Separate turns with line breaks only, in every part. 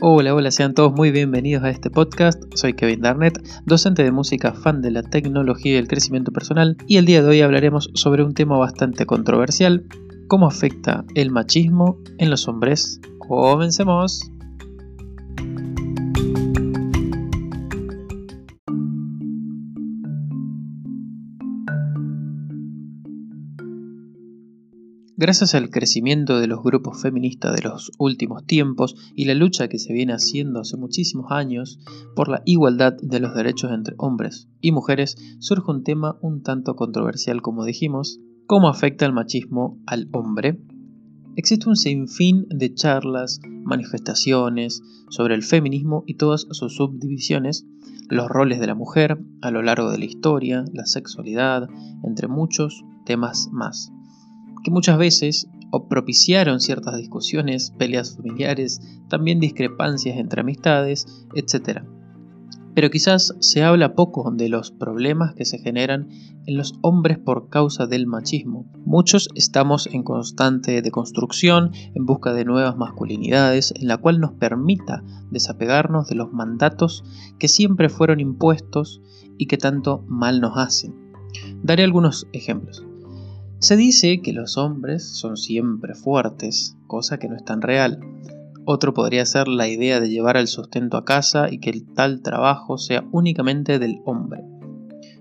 Hola, hola, sean todos muy bienvenidos a este podcast. Soy Kevin Darnett, docente de música, fan de la tecnología y el crecimiento personal, y el día de hoy hablaremos sobre un tema bastante controversial, cómo afecta el machismo en los hombres. Comencemos. Gracias al crecimiento de los grupos feministas de los últimos tiempos y la lucha que se viene haciendo hace muchísimos años por la igualdad de los derechos entre hombres y mujeres, surge un tema un tanto controversial como dijimos, ¿cómo afecta el machismo al hombre? Existe un sinfín de charlas, manifestaciones sobre el feminismo y todas sus subdivisiones, los roles de la mujer a lo largo de la historia, la sexualidad, entre muchos temas más que muchas veces propiciaron ciertas discusiones, peleas familiares, también discrepancias entre amistades, etc. Pero quizás se habla poco de los problemas que se generan en los hombres por causa del machismo. Muchos estamos en constante deconstrucción en busca de nuevas masculinidades en la cual nos permita desapegarnos de los mandatos que siempre fueron impuestos y que tanto mal nos hacen. Daré algunos ejemplos. Se dice que los hombres son siempre fuertes, cosa que no es tan real. Otro podría ser la idea de llevar el sustento a casa y que el tal trabajo sea únicamente del hombre.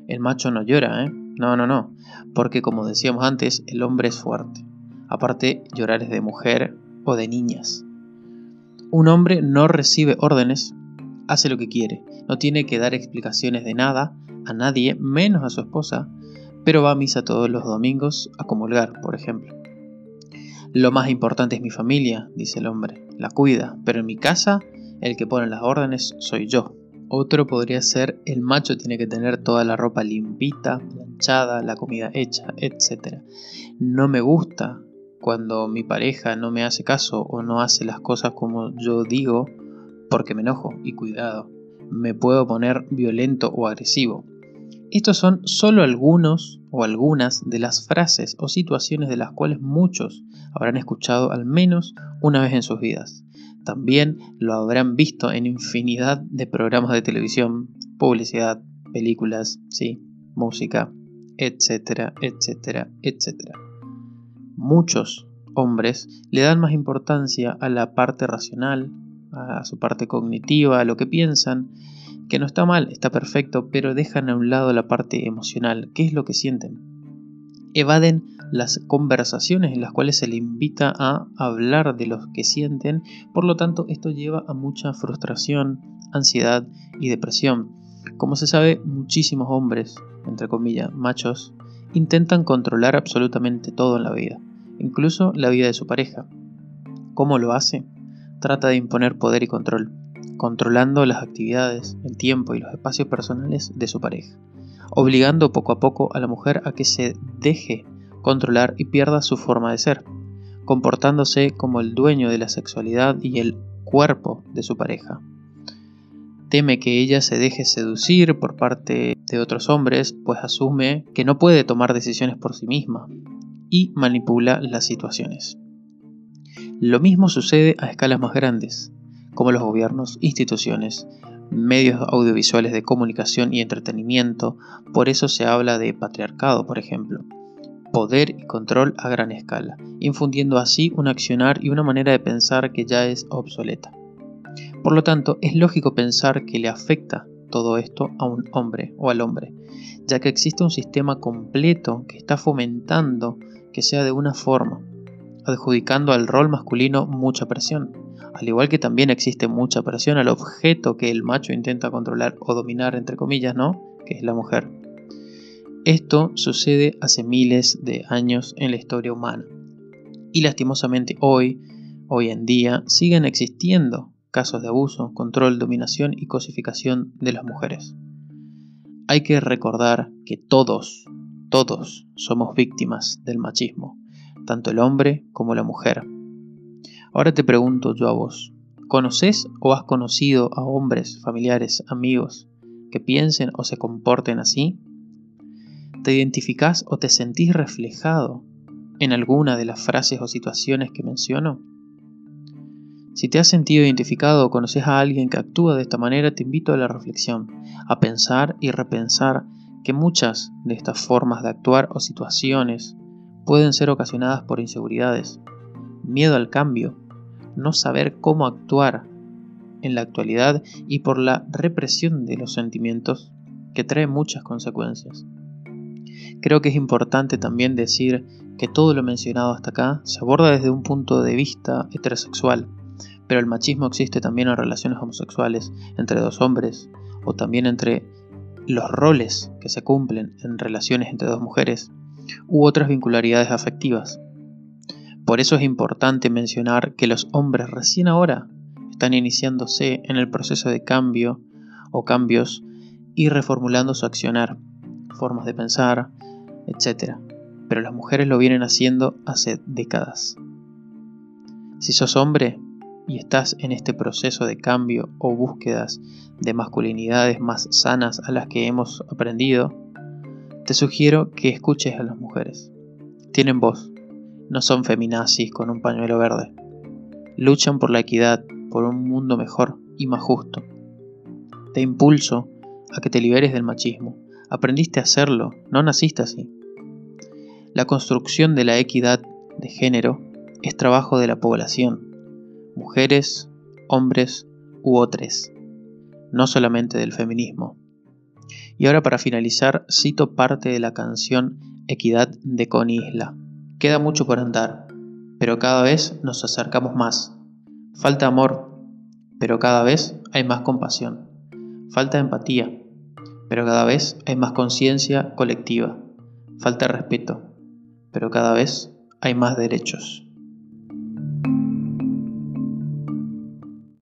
El macho no llora, ¿eh? No, no, no, porque como decíamos antes, el hombre es fuerte. Aparte, llorar es de mujer o de niñas. Un hombre no recibe órdenes, hace lo que quiere, no tiene que dar explicaciones de nada a nadie, menos a su esposa, pero va a misa todos los domingos a comulgar, por ejemplo. Lo más importante es mi familia, dice el hombre, la cuida, pero en mi casa el que pone las órdenes soy yo. Otro podría ser el macho tiene que tener toda la ropa limpita, planchada, la comida hecha, etc. No me gusta cuando mi pareja no me hace caso o no hace las cosas como yo digo porque me enojo y cuidado, me puedo poner violento o agresivo. Estos son solo algunos o algunas de las frases o situaciones de las cuales muchos habrán escuchado al menos una vez en sus vidas. También lo habrán visto en infinidad de programas de televisión, publicidad, películas, sí, música, etcétera, etcétera, etcétera. Muchos hombres le dan más importancia a la parte racional, a su parte cognitiva, a lo que piensan, que no está mal, está perfecto, pero dejan a un lado la parte emocional, qué es lo que sienten. Evaden las conversaciones en las cuales se le invita a hablar de lo que sienten, por lo tanto esto lleva a mucha frustración, ansiedad y depresión. Como se sabe, muchísimos hombres, entre comillas, machos, intentan controlar absolutamente todo en la vida, incluso la vida de su pareja. ¿Cómo lo hace? Trata de imponer poder y control controlando las actividades, el tiempo y los espacios personales de su pareja, obligando poco a poco a la mujer a que se deje controlar y pierda su forma de ser, comportándose como el dueño de la sexualidad y el cuerpo de su pareja. Teme que ella se deje seducir por parte de otros hombres, pues asume que no puede tomar decisiones por sí misma y manipula las situaciones. Lo mismo sucede a escalas más grandes como los gobiernos, instituciones, medios audiovisuales de comunicación y entretenimiento, por eso se habla de patriarcado, por ejemplo. Poder y control a gran escala, infundiendo así un accionar y una manera de pensar que ya es obsoleta. Por lo tanto, es lógico pensar que le afecta todo esto a un hombre o al hombre, ya que existe un sistema completo que está fomentando que sea de una forma, adjudicando al rol masculino mucha presión al igual que también existe mucha presión al objeto que el macho intenta controlar o dominar, entre comillas, ¿no? Que es la mujer. Esto sucede hace miles de años en la historia humana. Y lastimosamente hoy, hoy en día, siguen existiendo casos de abuso, control, dominación y cosificación de las mujeres. Hay que recordar que todos, todos somos víctimas del machismo, tanto el hombre como la mujer. Ahora te pregunto yo a vos, ¿conoces o has conocido a hombres, familiares, amigos que piensen o se comporten así? ¿Te identificás o te sentís reflejado en alguna de las frases o situaciones que menciono? Si te has sentido identificado o conoces a alguien que actúa de esta manera, te invito a la reflexión, a pensar y repensar que muchas de estas formas de actuar o situaciones pueden ser ocasionadas por inseguridades, miedo al cambio, no saber cómo actuar en la actualidad y por la represión de los sentimientos que trae muchas consecuencias. Creo que es importante también decir que todo lo mencionado hasta acá se aborda desde un punto de vista heterosexual, pero el machismo existe también en relaciones homosexuales entre dos hombres o también entre los roles que se cumplen en relaciones entre dos mujeres u otras vincularidades afectivas. Por eso es importante mencionar que los hombres recién ahora están iniciándose en el proceso de cambio o cambios y reformulando su accionar, formas de pensar, etc. Pero las mujeres lo vienen haciendo hace décadas. Si sos hombre, y estás en este proceso de cambio o búsquedas de masculinidades más sanas a las que hemos aprendido, te sugiero que escuches a las mujeres. Tienen voz, no son feminazis con un pañuelo verde. Luchan por la equidad, por un mundo mejor y más justo. Te impulso a que te liberes del machismo. Aprendiste a hacerlo, no naciste así. La construcción de la equidad de género es trabajo de la población, mujeres, hombres u otros, no solamente del feminismo. Y ahora para finalizar cito parte de la canción Equidad de Connie Isla. Queda mucho por andar, pero cada vez nos acercamos más. Falta amor, pero cada vez hay más compasión. Falta empatía, pero cada vez hay más conciencia colectiva. Falta respeto, pero cada vez hay más derechos.